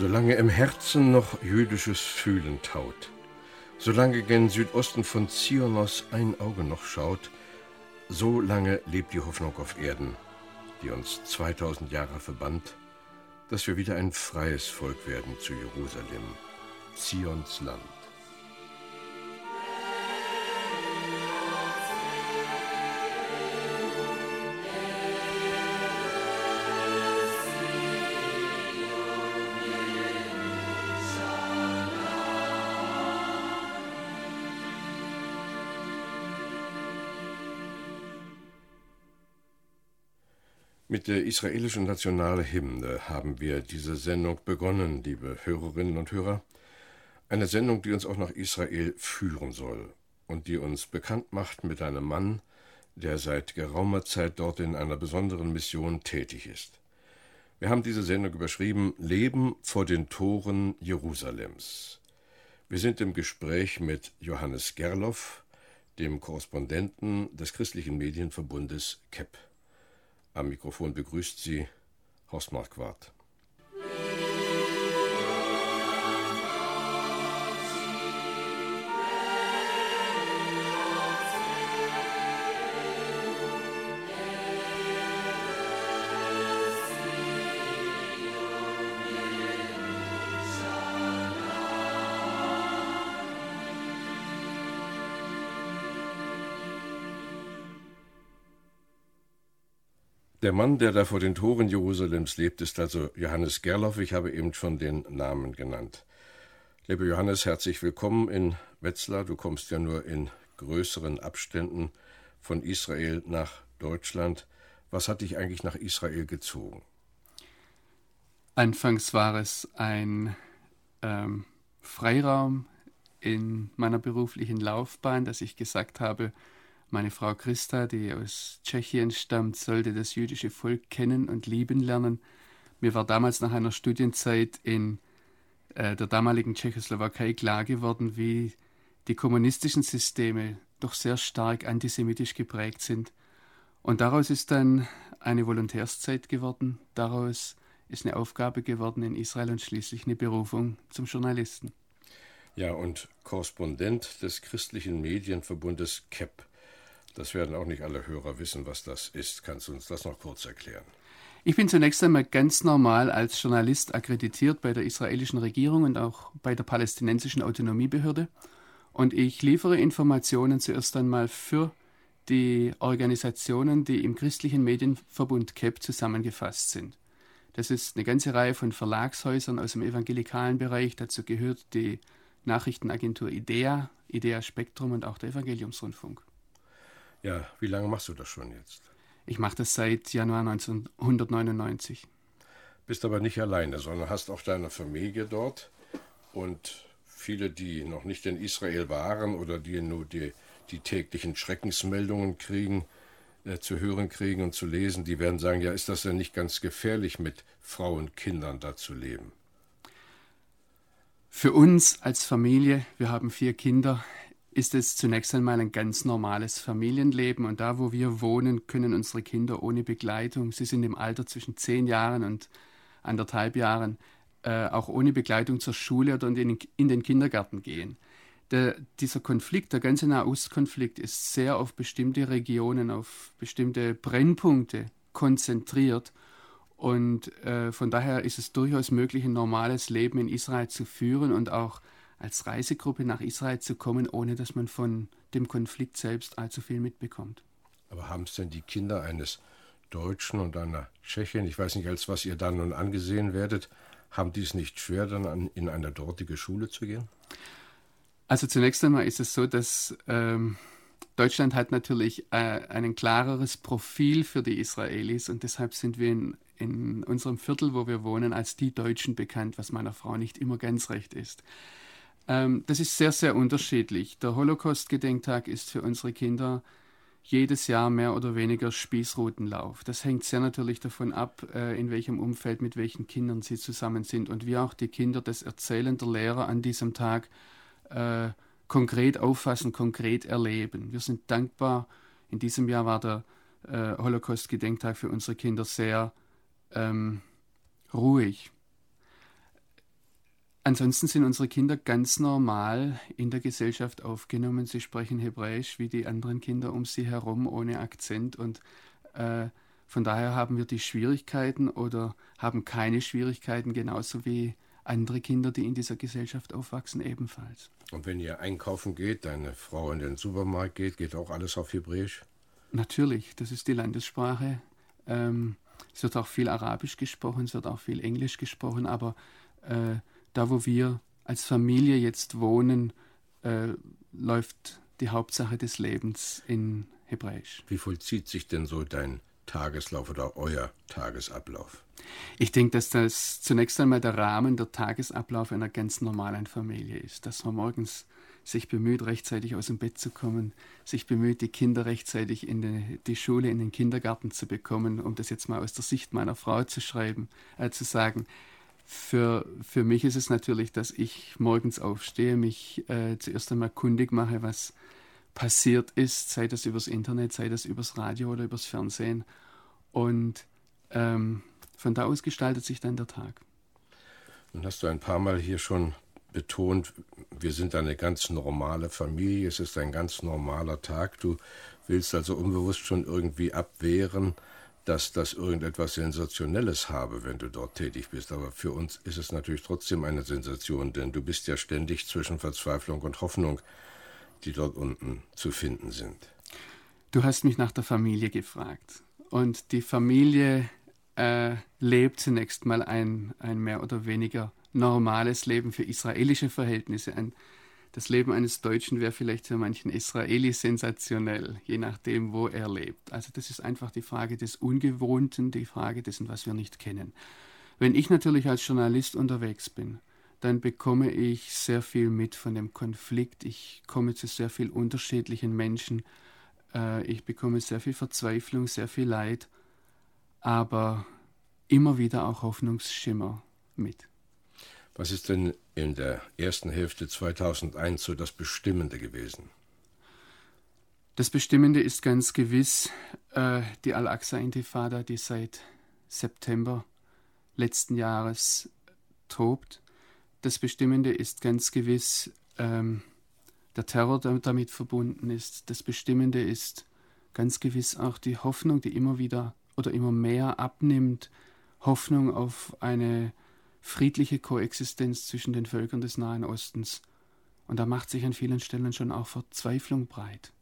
Solange im Herzen noch jüdisches Fühlen taut, solange gen Südosten von Zionos ein Auge noch schaut, so lange lebt die Hoffnung auf Erden, die uns 2000 Jahre verbannt, dass wir wieder ein freies Volk werden zu Jerusalem, Zions Land. Mit der israelischen Nationalhymne haben wir diese Sendung begonnen, liebe Hörerinnen und Hörer. Eine Sendung, die uns auch nach Israel führen soll und die uns bekannt macht mit einem Mann, der seit geraumer Zeit dort in einer besonderen Mission tätig ist. Wir haben diese Sendung überschrieben Leben vor den Toren Jerusalems. Wir sind im Gespräch mit Johannes Gerloff, dem Korrespondenten des christlichen Medienverbundes KEP. Am Mikrofon begrüßt Sie Horst Marquardt. Der Mann, der da vor den Toren Jerusalems lebt, ist also Johannes Gerloff. Ich habe eben schon den Namen genannt. Lieber Johannes, herzlich willkommen in Wetzlar. Du kommst ja nur in größeren Abständen von Israel nach Deutschland. Was hat dich eigentlich nach Israel gezogen? Anfangs war es ein ähm, Freiraum in meiner beruflichen Laufbahn, dass ich gesagt habe, meine Frau Christa, die aus Tschechien stammt, sollte das jüdische Volk kennen und lieben lernen. Mir war damals nach einer Studienzeit in äh, der damaligen Tschechoslowakei klar geworden, wie die kommunistischen Systeme doch sehr stark antisemitisch geprägt sind. Und daraus ist dann eine Volontärszeit geworden, daraus ist eine Aufgabe geworden in Israel und schließlich eine Berufung zum Journalisten. Ja, und Korrespondent des christlichen Medienverbundes KEP. Das werden auch nicht alle Hörer wissen, was das ist. Kannst du uns das noch kurz erklären? Ich bin zunächst einmal ganz normal als Journalist akkreditiert bei der israelischen Regierung und auch bei der palästinensischen Autonomiebehörde. Und ich liefere Informationen zuerst einmal für die Organisationen, die im christlichen Medienverbund KEP zusammengefasst sind. Das ist eine ganze Reihe von Verlagshäusern aus dem evangelikalen Bereich. Dazu gehört die Nachrichtenagentur IDEA, IDEA Spektrum und auch der Evangeliumsrundfunk. Ja, wie lange machst du das schon jetzt? Ich mache das seit Januar 1999. Bist aber nicht alleine, sondern hast auch deine Familie dort und viele, die noch nicht in Israel waren oder die nur die, die täglichen Schreckensmeldungen kriegen, äh, zu hören kriegen und zu lesen, die werden sagen, ja, ist das denn nicht ganz gefährlich, mit Frauen und Kindern da zu leben? Für uns als Familie, wir haben vier Kinder, ist es zunächst einmal ein ganz normales Familienleben und da, wo wir wohnen, können unsere Kinder ohne Begleitung, sie sind im Alter zwischen zehn Jahren und anderthalb Jahren, äh, auch ohne Begleitung zur Schule oder in den, in den Kindergarten gehen. Der, dieser Konflikt, der ganze Nahostkonflikt, ist sehr auf bestimmte Regionen, auf bestimmte Brennpunkte konzentriert. Und äh, von daher ist es durchaus möglich, ein normales Leben in Israel zu führen und auch als Reisegruppe nach Israel zu kommen, ohne dass man von dem Konflikt selbst allzu viel mitbekommt. Aber haben es denn die Kinder eines Deutschen und einer Tschechin, ich weiß nicht, als was ihr dann nun angesehen werdet, haben die es nicht schwer, dann an, in eine dortige Schule zu gehen? Also zunächst einmal ist es so, dass ähm, Deutschland hat natürlich äh, ein klareres Profil für die Israelis und deshalb sind wir in, in unserem Viertel, wo wir wohnen, als die Deutschen bekannt, was meiner Frau nicht immer ganz recht ist. Ähm, das ist sehr, sehr unterschiedlich. Der Holocaust-Gedenktag ist für unsere Kinder jedes Jahr mehr oder weniger Spießrutenlauf. Das hängt sehr natürlich davon ab, äh, in welchem Umfeld mit welchen Kindern sie zusammen sind und wie auch die Kinder das Erzählen der Lehrer an diesem Tag äh, konkret auffassen, konkret erleben. Wir sind dankbar. In diesem Jahr war der äh, Holocaust-Gedenktag für unsere Kinder sehr ähm, ruhig ansonsten sind unsere Kinder ganz normal in der Gesellschaft aufgenommen. Sie sprechen Hebräisch wie die anderen Kinder um sie herum, ohne Akzent. Und äh, von daher haben wir die Schwierigkeiten oder haben keine Schwierigkeiten, genauso wie andere Kinder, die in dieser Gesellschaft aufwachsen, ebenfalls. Und wenn ihr einkaufen geht, deine Frau in den Supermarkt geht, geht auch alles auf Hebräisch? Natürlich, das ist die Landessprache. Ähm, es wird auch viel Arabisch gesprochen, es wird auch viel Englisch gesprochen, aber äh, da, wo wir als Familie jetzt wohnen, äh, läuft die Hauptsache des Lebens in Hebräisch. Wie vollzieht sich denn so dein Tageslauf oder euer Tagesablauf? Ich denke, dass das zunächst einmal der Rahmen, der Tagesablauf einer ganz normalen Familie ist. Dass man morgens sich bemüht, rechtzeitig aus dem Bett zu kommen, sich bemüht, die Kinder rechtzeitig in die, die Schule, in den Kindergarten zu bekommen, um das jetzt mal aus der Sicht meiner Frau zu schreiben, äh, zu sagen. Für, für mich ist es natürlich, dass ich morgens aufstehe, mich äh, zuerst einmal kundig mache, was passiert ist, sei das übers Internet, sei das übers Radio oder übers Fernsehen. Und ähm, von da aus gestaltet sich dann der Tag. Nun hast du ein paar Mal hier schon betont, wir sind eine ganz normale Familie, es ist ein ganz normaler Tag. Du willst also unbewusst schon irgendwie abwehren, dass das irgendetwas Sensationelles habe, wenn du dort tätig bist. Aber für uns ist es natürlich trotzdem eine Sensation, denn du bist ja ständig zwischen Verzweiflung und Hoffnung, die dort unten zu finden sind. Du hast mich nach der Familie gefragt. Und die Familie äh, lebt zunächst mal ein, ein mehr oder weniger normales Leben für israelische Verhältnisse. Ein, das Leben eines Deutschen wäre vielleicht für manchen Israelis sensationell, je nachdem, wo er lebt. Also das ist einfach die Frage des Ungewohnten, die Frage dessen, was wir nicht kennen. Wenn ich natürlich als Journalist unterwegs bin, dann bekomme ich sehr viel mit von dem Konflikt. Ich komme zu sehr viel unterschiedlichen Menschen. Äh, ich bekomme sehr viel Verzweiflung, sehr viel Leid, aber immer wieder auch Hoffnungsschimmer mit. Was ist denn in der ersten Hälfte 2001 so das Bestimmende gewesen? Das Bestimmende ist ganz gewiss äh, die Al-Aqsa-Intifada, die seit September letzten Jahres tobt. Das Bestimmende ist ganz gewiss ähm, der Terror, der damit verbunden ist. Das Bestimmende ist ganz gewiss auch die Hoffnung, die immer wieder oder immer mehr abnimmt. Hoffnung auf eine friedliche Koexistenz zwischen den Völkern des Nahen Ostens. Und da macht sich an vielen Stellen schon auch Verzweiflung breit.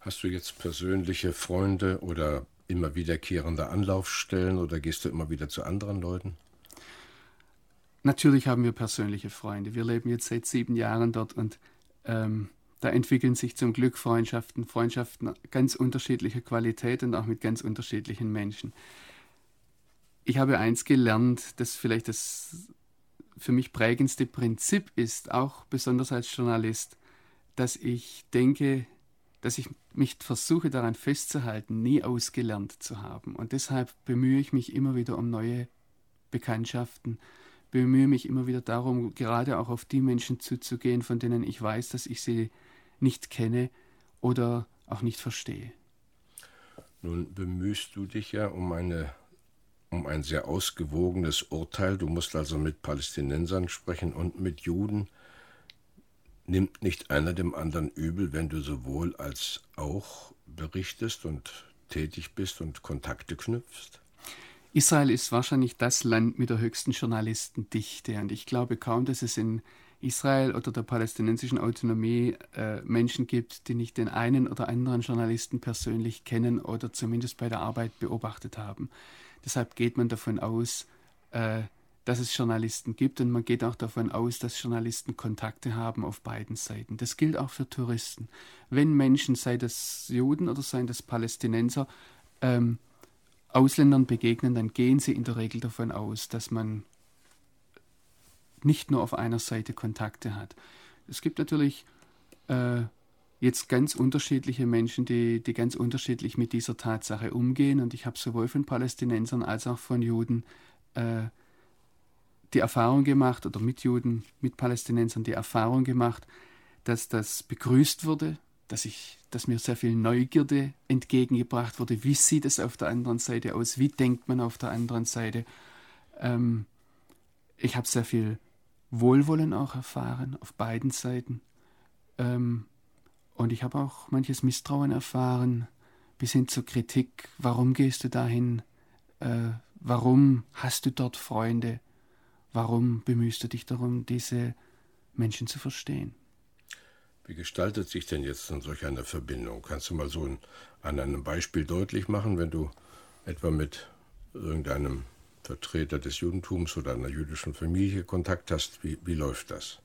Hast du jetzt persönliche Freunde oder immer wiederkehrende Anlaufstellen oder gehst du immer wieder zu anderen Leuten? Natürlich haben wir persönliche Freunde. Wir leben jetzt seit sieben Jahren dort und ähm, da entwickeln sich zum Glück Freundschaften, Freundschaften ganz unterschiedlicher Qualität und auch mit ganz unterschiedlichen Menschen ich habe eins gelernt, das vielleicht das für mich prägendste Prinzip ist, auch besonders als Journalist, dass ich denke, dass ich mich versuche daran festzuhalten, nie ausgelernt zu haben. Und deshalb bemühe ich mich immer wieder um neue Bekanntschaften, bemühe mich immer wieder darum, gerade auch auf die Menschen zuzugehen, von denen ich weiß, dass ich sie nicht kenne oder auch nicht verstehe. Nun bemühst du dich ja um eine um ein sehr ausgewogenes Urteil. Du musst also mit Palästinensern sprechen und mit Juden. Nimmt nicht einer dem anderen übel, wenn du sowohl als auch berichtest und tätig bist und Kontakte knüpfst? Israel ist wahrscheinlich das Land mit der höchsten Journalistendichte und ich glaube kaum, dass es in Israel oder der palästinensischen Autonomie äh, Menschen gibt, die nicht den einen oder anderen Journalisten persönlich kennen oder zumindest bei der Arbeit beobachtet haben. Deshalb geht man davon aus, äh, dass es Journalisten gibt und man geht auch davon aus, dass Journalisten Kontakte haben auf beiden Seiten. Das gilt auch für Touristen. Wenn Menschen, sei das Juden oder seien das Palästinenser, ähm, Ausländern begegnen, dann gehen sie in der Regel davon aus, dass man nicht nur auf einer Seite Kontakte hat. Es gibt natürlich äh, jetzt ganz unterschiedliche Menschen, die, die ganz unterschiedlich mit dieser Tatsache umgehen. Und ich habe sowohl von Palästinensern als auch von Juden äh, die Erfahrung gemacht, oder mit Juden, mit Palästinensern die Erfahrung gemacht, dass das begrüßt wurde, dass, ich, dass mir sehr viel Neugierde entgegengebracht wurde. Wie sieht es auf der anderen Seite aus? Wie denkt man auf der anderen Seite? Ähm, ich habe sehr viel Wohlwollen auch erfahren auf beiden Seiten. Ähm, und ich habe auch manches Misstrauen erfahren, bis hin zur Kritik. Warum gehst du dahin? Äh, warum hast du dort Freunde? Warum bemühst du dich darum, diese Menschen zu verstehen? Wie gestaltet sich denn jetzt dann solch eine Verbindung? Kannst du mal so ein, an einem Beispiel deutlich machen, wenn du etwa mit irgendeinem Vertreter des Judentums oder einer jüdischen Familie Kontakt hast? Wie, wie läuft das?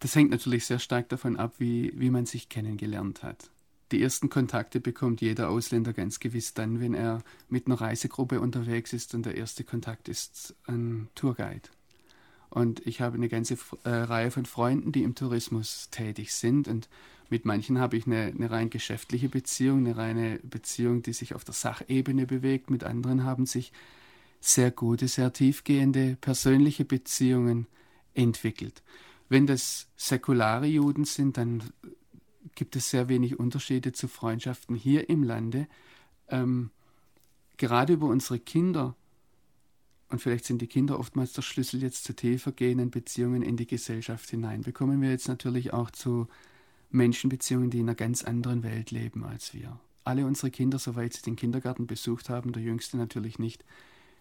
Das hängt natürlich sehr stark davon ab, wie, wie man sich kennengelernt hat. Die ersten Kontakte bekommt jeder Ausländer ganz gewiss dann, wenn er mit einer Reisegruppe unterwegs ist und der erste Kontakt ist ein Tourguide. Und ich habe eine ganze äh, Reihe von Freunden, die im Tourismus tätig sind. Und mit manchen habe ich eine, eine rein geschäftliche Beziehung, eine reine Beziehung, die sich auf der Sachebene bewegt. Mit anderen haben sich sehr gute, sehr tiefgehende persönliche Beziehungen entwickelt. Wenn das säkulare Juden sind, dann gibt es sehr wenig Unterschiede zu Freundschaften hier im Lande. Ähm, gerade über unsere Kinder, und vielleicht sind die Kinder oftmals der Schlüssel jetzt zu tiefer gehenden Beziehungen in die Gesellschaft hinein, bekommen wir jetzt natürlich auch zu Menschenbeziehungen, die in einer ganz anderen Welt leben als wir. Alle unsere Kinder, soweit sie den Kindergarten besucht haben, der jüngste natürlich nicht,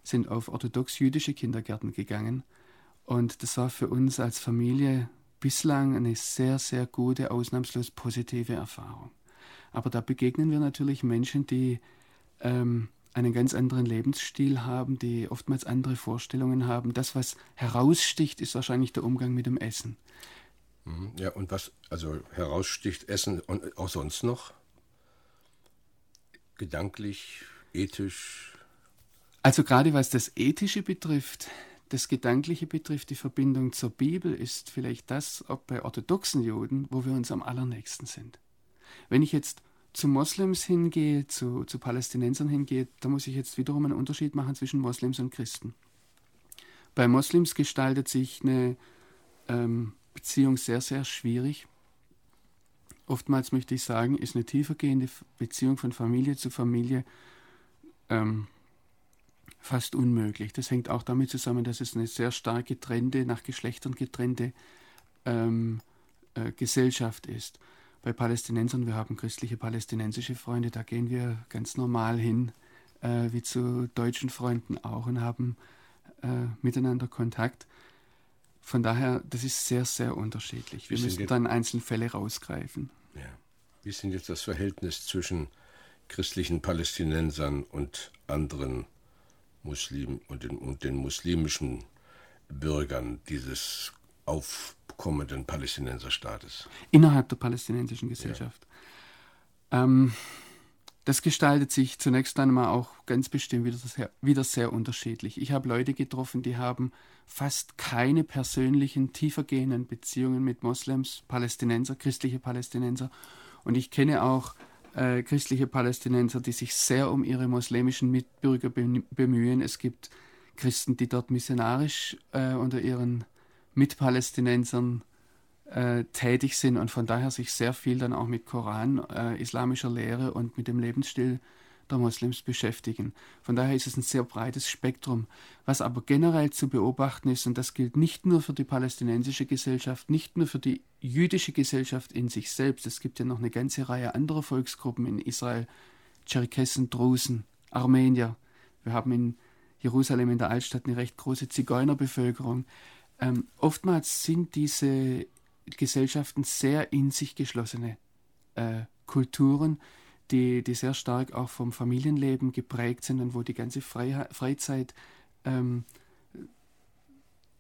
sind auf orthodox-jüdische Kindergärten gegangen und das war für uns als Familie bislang eine sehr, sehr gute, ausnahmslos positive Erfahrung. Aber da begegnen wir natürlich Menschen, die ähm, einen ganz anderen Lebensstil haben, die oftmals andere Vorstellungen haben. Das, was heraussticht, ist wahrscheinlich der Umgang mit dem Essen. Mhm. Ja, und was also heraussticht, Essen und auch sonst noch? Gedanklich, ethisch? Also gerade was das Ethische betrifft, das Gedankliche betrifft, die Verbindung zur Bibel ist vielleicht das, auch bei orthodoxen Juden, wo wir uns am allernächsten sind. Wenn ich jetzt zu Moslems hingehe, zu, zu Palästinensern hingehe, da muss ich jetzt wiederum einen Unterschied machen zwischen Moslems und Christen. Bei Moslems gestaltet sich eine ähm, Beziehung sehr, sehr schwierig. Oftmals möchte ich sagen, ist eine tiefergehende Beziehung von Familie zu Familie ähm, fast unmöglich. Das hängt auch damit zusammen, dass es eine sehr stark getrennte, nach Geschlechtern getrennte ähm, äh, Gesellschaft ist. Bei Palästinensern, wir haben christliche palästinensische Freunde, da gehen wir ganz normal hin, äh, wie zu deutschen Freunden auch und haben äh, miteinander Kontakt. Von daher, das ist sehr, sehr unterschiedlich. Wir müssen dann Einzelfälle rausgreifen. Ja. Wie ist denn jetzt das Verhältnis zwischen christlichen Palästinensern und anderen Muslimen und den, und den muslimischen Bürgern dieses aufkommenden Palästinenserstaates. Innerhalb der palästinensischen Gesellschaft. Ja. Ähm, das gestaltet sich zunächst einmal auch ganz bestimmt wieder sehr, wieder sehr unterschiedlich. Ich habe Leute getroffen, die haben fast keine persönlichen, tiefergehenden Beziehungen mit Moslems, Palästinenser, christliche Palästinenser. Und ich kenne auch äh, christliche Palästinenser, die sich sehr um ihre muslimischen Mitbürger bemühen. Es gibt Christen, die dort missionarisch äh, unter ihren Mitpalästinensern äh, tätig sind und von daher sich sehr viel dann auch mit Koran, äh, islamischer Lehre und mit dem Lebensstil der Moslems beschäftigen. Von daher ist es ein sehr breites Spektrum. Was aber generell zu beobachten ist, und das gilt nicht nur für die palästinensische Gesellschaft, nicht nur für die jüdische Gesellschaft in sich selbst, es gibt ja noch eine ganze Reihe anderer Volksgruppen in Israel, Tscherkessen, Drusen, Armenier. Wir haben in Jerusalem in der Altstadt eine recht große Zigeunerbevölkerung. Ähm, oftmals sind diese Gesellschaften sehr in sich geschlossene äh, Kulturen, die, die sehr stark auch vom Familienleben geprägt sind und wo die ganze Freiheit, Freizeit ähm,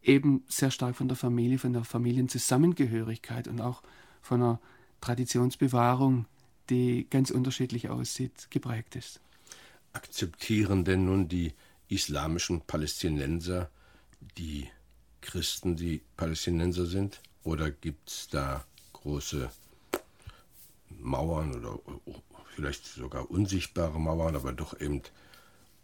eben sehr stark von der Familie, von der Familienzusammengehörigkeit und auch von einer Traditionsbewahrung, die ganz unterschiedlich aussieht, geprägt ist. Akzeptieren denn nun die islamischen Palästinenser die Christen, die Palästinenser sind? Oder gibt es da große Mauern oder vielleicht sogar unsichtbare Mauern, aber doch eben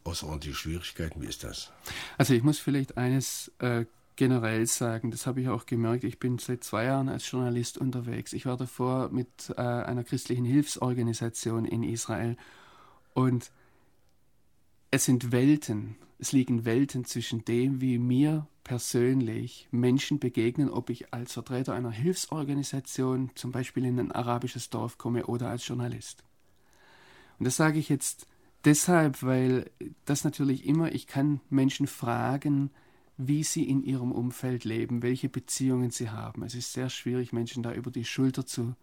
außerordentliche Schwierigkeiten. Wie ist das? Also ich muss vielleicht eines äh, generell sagen, das habe ich auch gemerkt. Ich bin seit zwei Jahren als Journalist unterwegs. Ich war davor mit äh, einer christlichen Hilfsorganisation in Israel und es sind Welten, es liegen Welten zwischen dem, wie mir persönlich Menschen begegnen, ob ich als Vertreter einer Hilfsorganisation zum Beispiel in ein arabisches Dorf komme oder als Journalist. Und das sage ich jetzt deshalb, weil das natürlich immer, ich kann Menschen fragen, wie sie in ihrem Umfeld leben, welche Beziehungen sie haben. Es ist sehr schwierig, Menschen da über die Schulter zu,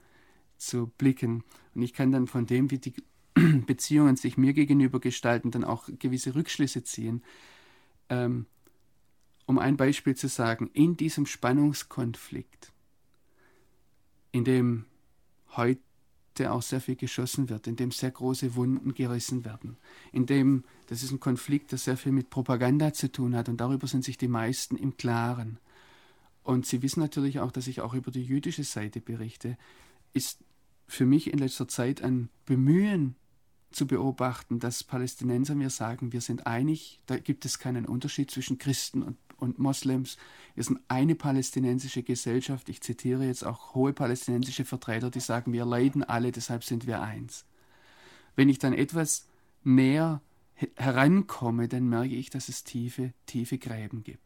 zu blicken. Und ich kann dann von dem, wie die Beziehungen sich mir gegenüber gestalten, dann auch gewisse Rückschlüsse ziehen. Ähm, um ein Beispiel zu sagen, in diesem Spannungskonflikt, in dem heute auch sehr viel geschossen wird, in dem sehr große Wunden gerissen werden, in dem, das ist ein Konflikt, der sehr viel mit Propaganda zu tun hat und darüber sind sich die meisten im Klaren. Und Sie wissen natürlich auch, dass ich auch über die jüdische Seite berichte, ist für mich in letzter Zeit ein Bemühen zu beobachten, dass Palästinenser mir sagen, wir sind einig, da gibt es keinen Unterschied zwischen Christen und, und Moslems. Sind eine palästinensische Gesellschaft. Ich zitiere jetzt auch hohe palästinensische Vertreter, die sagen, wir leiden alle, deshalb sind wir eins. Wenn ich dann etwas näher herankomme, dann merke ich, dass es tiefe, tiefe Gräben gibt.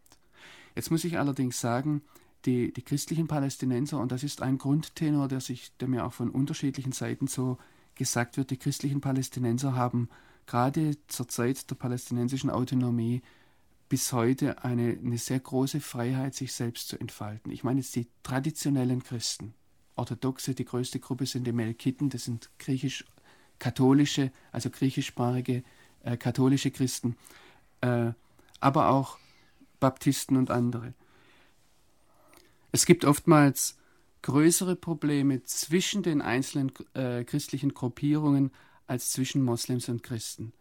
Jetzt muss ich allerdings sagen, die, die christlichen Palästinenser, und das ist ein Grundtenor, der, sich, der mir auch von unterschiedlichen Seiten so gesagt wird, die christlichen Palästinenser haben gerade zur Zeit der palästinensischen Autonomie bis heute eine, eine sehr große Freiheit, sich selbst zu entfalten. Ich meine jetzt die traditionellen Christen, Orthodoxe, die größte Gruppe sind die Melkiten, das sind griechisch-katholische, also griechischsprachige äh, katholische Christen, äh, aber auch Baptisten und andere. Es gibt oftmals größere Probleme zwischen den einzelnen äh, christlichen Gruppierungen als zwischen Moslems und Christen.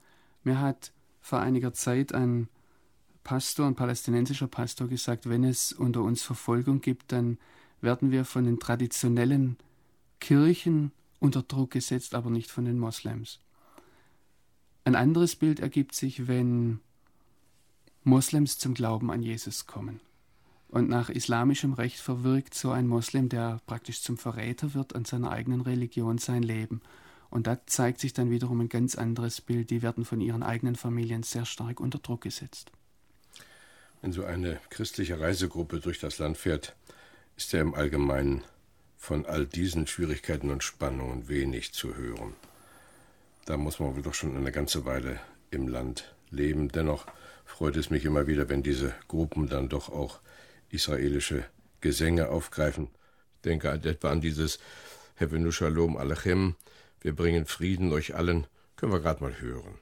Mir hat vor einiger Zeit ein Pastor, ein palästinensischer Pastor gesagt, wenn es unter uns Verfolgung gibt, dann werden wir von den traditionellen Kirchen unter Druck gesetzt, aber nicht von den Moslems. Ein anderes Bild ergibt sich, wenn Moslems zum Glauben an Jesus kommen. Und nach islamischem Recht verwirkt so ein Moslem, der praktisch zum Verräter wird an seiner eigenen Religion, sein Leben. Und da zeigt sich dann wiederum ein ganz anderes Bild. Die werden von ihren eigenen Familien sehr stark unter Druck gesetzt. Wenn so eine christliche Reisegruppe durch das Land fährt, ist ja im Allgemeinen von all diesen Schwierigkeiten und Spannungen wenig zu hören. Da muss man wohl doch schon eine ganze Weile im Land leben. Dennoch freut es mich immer wieder, wenn diese Gruppen dann doch auch israelische Gesänge aufgreifen. Ich denke etwa an dieses Hevenu Shalom Alechem, wir bringen Frieden euch allen, können wir gerade mal hören.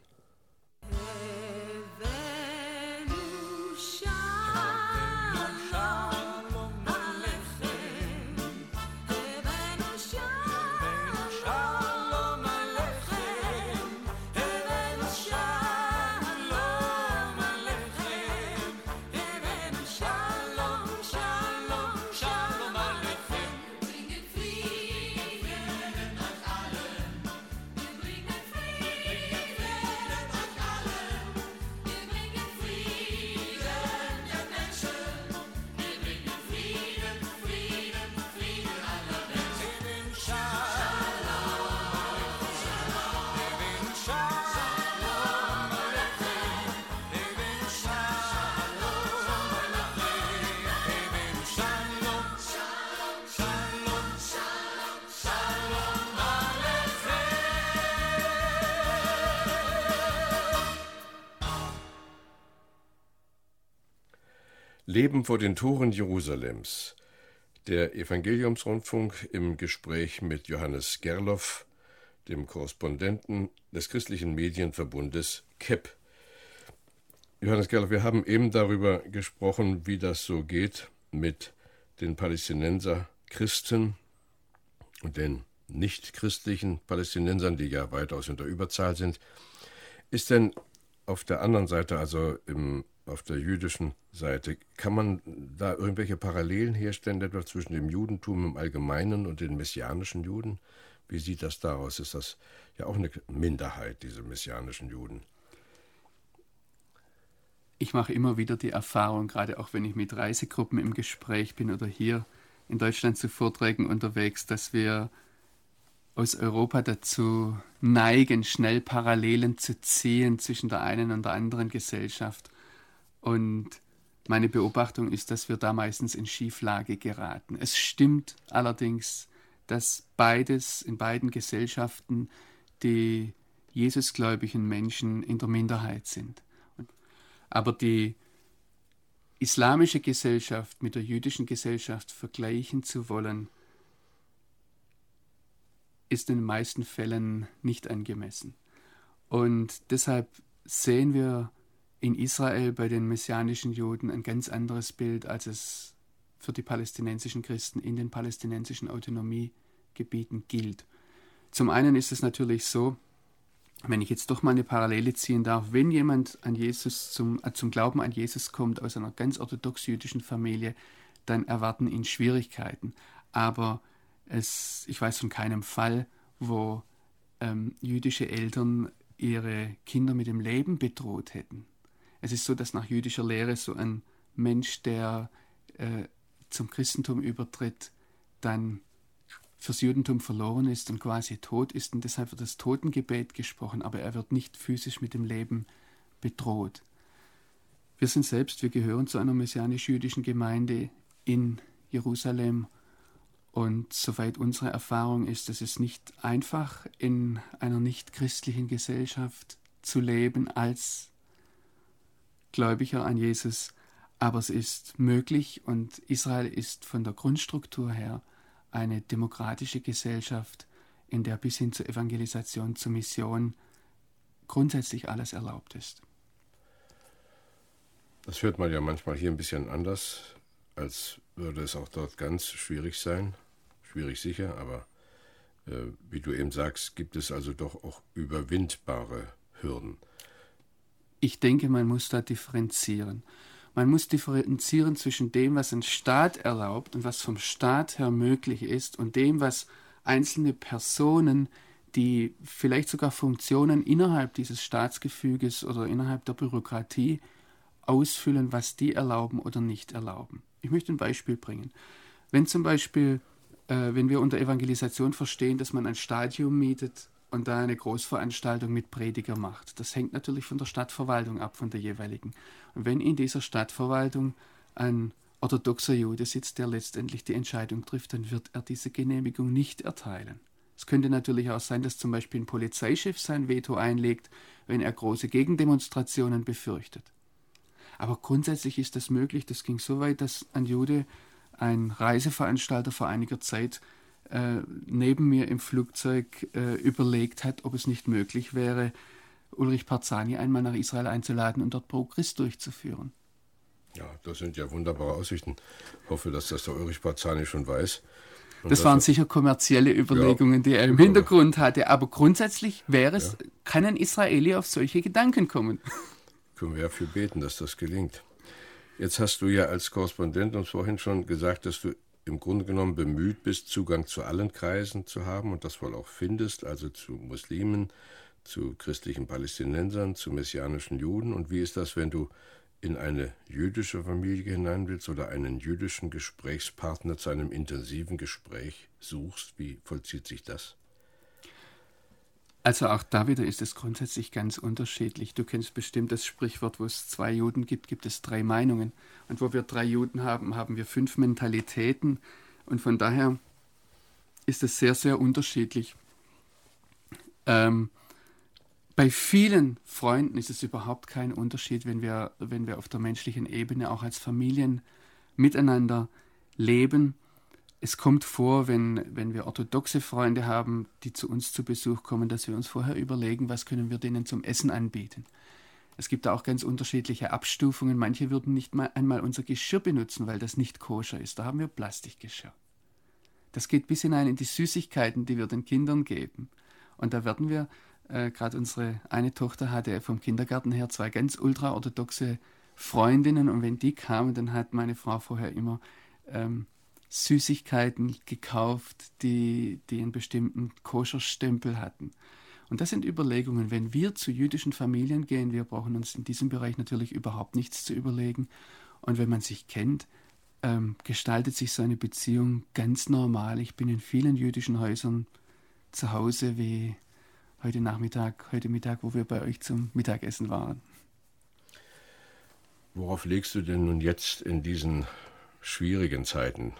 Leben vor den Toren Jerusalems. Der Evangeliumsrundfunk im Gespräch mit Johannes Gerloff, dem Korrespondenten des christlichen Medienverbundes KEP. Johannes Gerloff, wir haben eben darüber gesprochen, wie das so geht mit den Palästinenser Christen und den nicht-christlichen Palästinensern, die ja weitaus in der Überzahl sind. Ist denn auf der anderen Seite, also im auf der jüdischen Seite. Kann man da irgendwelche Parallelen herstellen, etwa zwischen dem Judentum im Allgemeinen und den messianischen Juden? Wie sieht das da aus? Ist das ja auch eine Minderheit, diese messianischen Juden? Ich mache immer wieder die Erfahrung, gerade auch wenn ich mit Reisegruppen im Gespräch bin oder hier in Deutschland zu Vorträgen unterwegs, dass wir aus Europa dazu neigen, schnell Parallelen zu ziehen zwischen der einen und der anderen Gesellschaft. Und meine Beobachtung ist, dass wir da meistens in Schieflage geraten. Es stimmt allerdings, dass beides in beiden Gesellschaften die Jesusgläubigen Menschen in der Minderheit sind. Aber die islamische Gesellschaft mit der jüdischen Gesellschaft vergleichen zu wollen, ist in den meisten Fällen nicht angemessen. Und deshalb sehen wir in Israel bei den messianischen Juden ein ganz anderes Bild, als es für die palästinensischen Christen in den palästinensischen Autonomiegebieten gilt. Zum einen ist es natürlich so, wenn ich jetzt doch mal eine Parallele ziehen darf, wenn jemand an Jesus zum, äh, zum Glauben an Jesus kommt aus einer ganz orthodox-jüdischen Familie, dann erwarten ihn Schwierigkeiten. Aber es, ich weiß von keinem Fall, wo ähm, jüdische Eltern ihre Kinder mit dem Leben bedroht hätten. Es ist so, dass nach jüdischer Lehre so ein Mensch, der äh, zum Christentum übertritt, dann fürs Judentum verloren ist und quasi tot ist und deshalb wird das Totengebet gesprochen, aber er wird nicht physisch mit dem Leben bedroht. Wir sind selbst, wir gehören zu einer messianisch-jüdischen Gemeinde in Jerusalem und soweit unsere Erfahrung ist, es ist nicht einfach in einer nicht christlichen Gesellschaft zu leben als Gläubiger an Jesus, aber es ist möglich und Israel ist von der Grundstruktur her eine demokratische Gesellschaft, in der bis hin zur Evangelisation, zur Mission grundsätzlich alles erlaubt ist. Das hört man ja manchmal hier ein bisschen anders, als würde es auch dort ganz schwierig sein. Schwierig sicher, aber äh, wie du eben sagst, gibt es also doch auch überwindbare Hürden. Ich denke, man muss da differenzieren. Man muss differenzieren zwischen dem, was ein Staat erlaubt und was vom Staat her möglich ist und dem, was einzelne Personen, die vielleicht sogar Funktionen innerhalb dieses Staatsgefüges oder innerhalb der Bürokratie ausfüllen, was die erlauben oder nicht erlauben. Ich möchte ein Beispiel bringen. Wenn zum Beispiel, äh, wenn wir unter Evangelisation verstehen, dass man ein Stadium mietet und da eine Großveranstaltung mit Prediger macht. Das hängt natürlich von der Stadtverwaltung ab, von der jeweiligen. Und wenn in dieser Stadtverwaltung ein orthodoxer Jude sitzt, der letztendlich die Entscheidung trifft, dann wird er diese Genehmigung nicht erteilen. Es könnte natürlich auch sein, dass zum Beispiel ein Polizeichef sein Veto einlegt, wenn er große Gegendemonstrationen befürchtet. Aber grundsätzlich ist das möglich. Das ging so weit, dass ein Jude, ein Reiseveranstalter vor einiger Zeit, äh, neben mir im Flugzeug äh, überlegt hat, ob es nicht möglich wäre, Ulrich Parzani einmal nach Israel einzuladen und dort Pro Christ durchzuführen. Ja, das sind ja wunderbare Aussichten. Ich hoffe, dass das der Ulrich Parzani schon weiß. Und das waren sicher kommerzielle Überlegungen, ja, die er im Hintergrund hatte. Aber grundsätzlich wäre es, ja. kann ein Israeli auf solche Gedanken kommen. Können wir ja für beten, dass das gelingt. Jetzt hast du ja als Korrespondent uns vorhin schon gesagt, dass du im Grunde genommen bemüht bist, Zugang zu allen Kreisen zu haben und das wohl auch findest, also zu Muslimen, zu christlichen Palästinensern, zu messianischen Juden. Und wie ist das, wenn du in eine jüdische Familie hinein willst oder einen jüdischen Gesprächspartner zu einem intensiven Gespräch suchst? Wie vollzieht sich das? Also auch da wieder ist es grundsätzlich ganz unterschiedlich. Du kennst bestimmt das Sprichwort, wo es zwei Juden gibt, gibt es drei Meinungen. Und wo wir drei Juden haben, haben wir fünf Mentalitäten. Und von daher ist es sehr, sehr unterschiedlich. Ähm, bei vielen Freunden ist es überhaupt kein Unterschied, wenn wir, wenn wir auf der menschlichen Ebene auch als Familien miteinander leben es kommt vor, wenn, wenn wir orthodoxe Freunde haben, die zu uns zu Besuch kommen, dass wir uns vorher überlegen, was können wir denen zum Essen anbieten. Es gibt da auch ganz unterschiedliche Abstufungen. Manche würden nicht mal einmal unser Geschirr benutzen, weil das nicht koscher ist. Da haben wir Plastikgeschirr. Das geht bis hinein in die Süßigkeiten, die wir den Kindern geben. Und da werden wir, äh, gerade unsere eine Tochter hatte vom Kindergarten her zwei ganz ultraorthodoxe Freundinnen und wenn die kamen, dann hat meine Frau vorher immer ähm, Süßigkeiten gekauft, die, die einen bestimmten Koscherstempel hatten. Und das sind Überlegungen. Wenn wir zu jüdischen Familien gehen, wir brauchen uns in diesem Bereich natürlich überhaupt nichts zu überlegen. Und wenn man sich kennt, ähm, gestaltet sich so eine Beziehung ganz normal. Ich bin in vielen jüdischen Häusern zu Hause, wie heute Nachmittag, heute Mittag, wo wir bei euch zum Mittagessen waren. Worauf legst du denn nun jetzt in diesen schwierigen Zeiten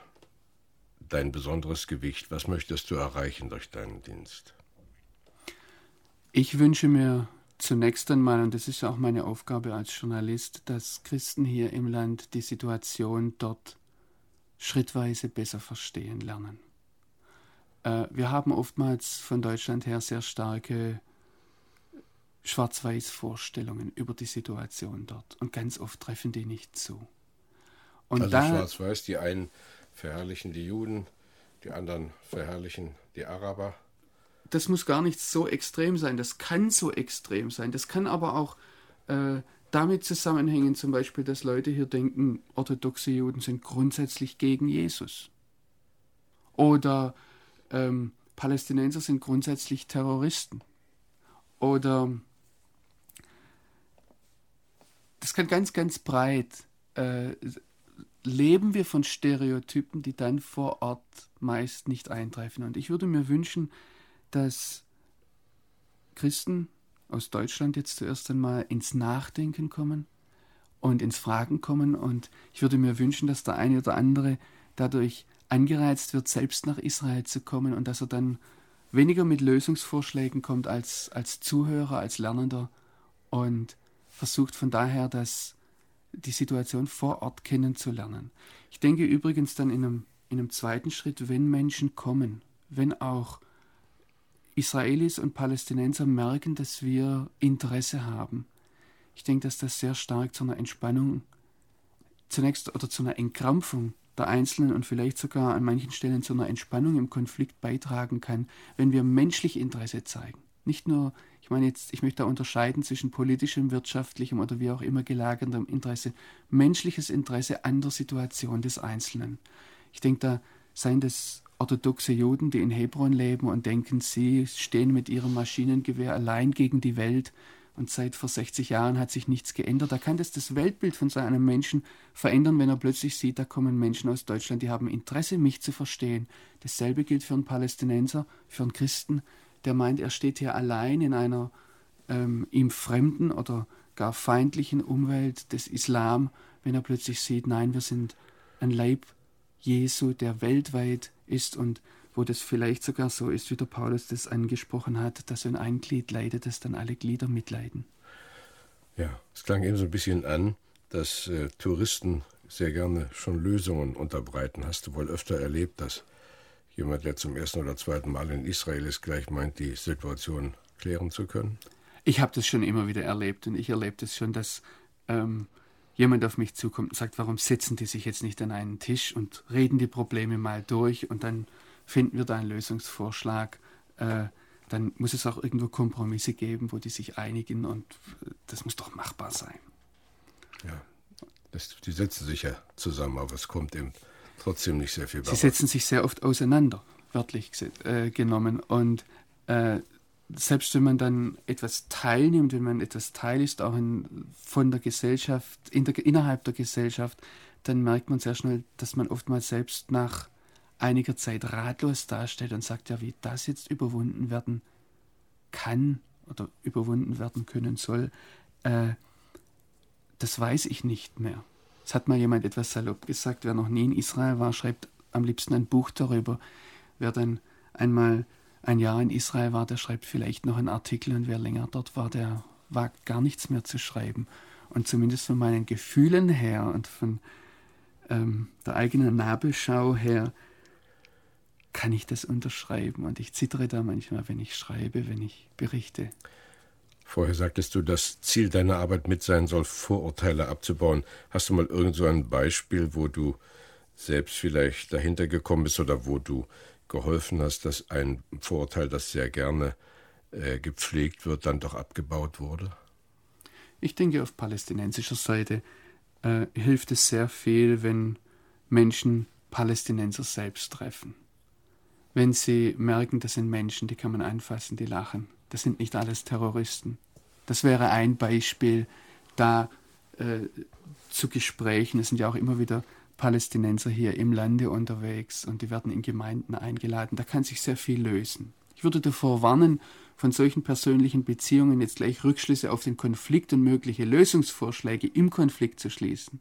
dein besonderes Gewicht? Was möchtest du erreichen durch deinen Dienst? Ich wünsche mir zunächst einmal, und das ist auch meine Aufgabe als Journalist, dass Christen hier im Land die Situation dort schrittweise besser verstehen lernen. Äh, wir haben oftmals von Deutschland her sehr starke Schwarz-Weiß-Vorstellungen über die Situation dort und ganz oft treffen die nicht zu. Und also Schwarz-Weiß, die einen verherrlichen die Juden, die anderen verherrlichen die Araber. Das muss gar nicht so extrem sein, das kann so extrem sein, das kann aber auch äh, damit zusammenhängen, zum Beispiel, dass Leute hier denken, orthodoxe Juden sind grundsätzlich gegen Jesus. Oder ähm, Palästinenser sind grundsätzlich Terroristen. Oder das kann ganz, ganz breit. Äh, leben wir von Stereotypen, die dann vor Ort meist nicht eintreffen. Und ich würde mir wünschen, dass Christen aus Deutschland jetzt zuerst einmal ins Nachdenken kommen und ins Fragen kommen. Und ich würde mir wünschen, dass der eine oder andere dadurch angereizt wird, selbst nach Israel zu kommen und dass er dann weniger mit Lösungsvorschlägen kommt als, als Zuhörer, als Lernender und versucht von daher, dass die Situation vor Ort kennenzulernen. Ich denke übrigens dann in einem, in einem zweiten Schritt, wenn Menschen kommen, wenn auch Israelis und Palästinenser merken, dass wir Interesse haben. Ich denke, dass das sehr stark zu einer Entspannung zunächst oder zu einer Entkrampfung der Einzelnen und vielleicht sogar an manchen Stellen zu einer Entspannung im Konflikt beitragen kann, wenn wir menschlich Interesse zeigen. Nicht nur, ich meine jetzt, ich möchte da unterscheiden zwischen politischem, wirtschaftlichem oder wie auch immer gelagertem Interesse, menschliches Interesse an der Situation des Einzelnen. Ich denke, da seien das orthodoxe Juden, die in Hebron leben und denken, sie stehen mit ihrem Maschinengewehr allein gegen die Welt und seit vor 60 Jahren hat sich nichts geändert. Da kann das das Weltbild von so einem Menschen verändern, wenn er plötzlich sieht, da kommen Menschen aus Deutschland, die haben Interesse, mich zu verstehen. Dasselbe gilt für einen Palästinenser, für einen Christen, der meint, er steht hier allein in einer ähm, ihm fremden oder gar feindlichen Umwelt des Islam, wenn er plötzlich sieht, nein, wir sind ein Leib Jesu, der weltweit ist und wo das vielleicht sogar so ist, wie der Paulus das angesprochen hat, dass wenn ein Glied leidet, dass dann alle Glieder mitleiden. Ja, es klang eben so ein bisschen an, dass äh, Touristen sehr gerne schon Lösungen unterbreiten. Hast du wohl öfter erlebt, dass jemand, der zum ersten oder zweiten Mal in Israel ist, gleich meint, die Situation klären zu können? Ich habe das schon immer wieder erlebt und ich erlebe das schon, dass ähm, jemand auf mich zukommt und sagt, warum setzen die sich jetzt nicht an einen Tisch und reden die Probleme mal durch und dann finden wir da einen Lösungsvorschlag. Äh, dann muss es auch irgendwo Kompromisse geben, wo die sich einigen und das muss doch machbar sein. Ja, das, die setzen sich ja zusammen, aber es kommt eben trotzdem nicht sehr viel. Sie setzen sich sehr oft auseinander, wörtlich äh, genommen. Und äh, selbst wenn man dann etwas teilnimmt, wenn man etwas Teil ist, auch in, von der Gesellschaft, in der, innerhalb der Gesellschaft, dann merkt man sehr schnell, dass man oftmals selbst nach einiger Zeit ratlos dasteht und sagt, ja, wie das jetzt überwunden werden kann oder überwunden werden können soll, äh, das weiß ich nicht mehr. Es hat mal jemand etwas salopp gesagt, wer noch nie in Israel war, schreibt am liebsten ein Buch darüber. Wer dann einmal ein Jahr in Israel war, der schreibt vielleicht noch einen Artikel und wer länger dort war, der wagt gar nichts mehr zu schreiben. Und zumindest von meinen Gefühlen her und von ähm, der eigenen Nabelschau her kann ich das unterschreiben. Und ich zittere da manchmal, wenn ich schreibe, wenn ich berichte. Vorher sagtest du, das Ziel deiner Arbeit mit sein soll, Vorurteile abzubauen. Hast du mal irgend so ein Beispiel, wo du selbst vielleicht dahinter gekommen bist oder wo du geholfen hast, dass ein Vorurteil, das sehr gerne äh, gepflegt wird, dann doch abgebaut wurde? Ich denke, auf palästinensischer Seite äh, hilft es sehr viel, wenn Menschen Palästinenser selbst treffen. Wenn sie merken, das sind Menschen, die kann man anfassen, die lachen. Das sind nicht alles Terroristen. Das wäre ein Beispiel, da äh, zu Gesprächen. Es sind ja auch immer wieder Palästinenser hier im Lande unterwegs und die werden in Gemeinden eingeladen. Da kann sich sehr viel lösen. Ich würde davor warnen, von solchen persönlichen Beziehungen jetzt gleich Rückschlüsse auf den Konflikt und mögliche Lösungsvorschläge im Konflikt zu schließen.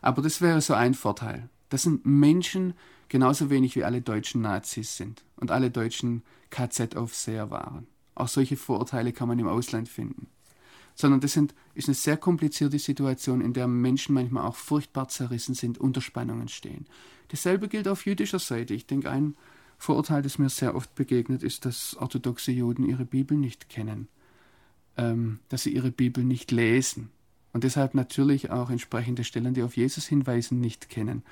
Aber das wäre so ein Vorteil. Das sind Menschen genauso wenig wie alle deutschen Nazis sind und alle deutschen KZ-Aufseher waren. Auch solche Vorurteile kann man im Ausland finden. Sondern das sind, ist eine sehr komplizierte Situation, in der Menschen manchmal auch furchtbar zerrissen sind, unter Spannungen stehen. Dasselbe gilt auf jüdischer Seite. Ich denke, ein Vorurteil, das mir sehr oft begegnet, ist, dass orthodoxe Juden ihre Bibel nicht kennen, ähm, dass sie ihre Bibel nicht lesen und deshalb natürlich auch entsprechende Stellen, die auf Jesus hinweisen, nicht kennen.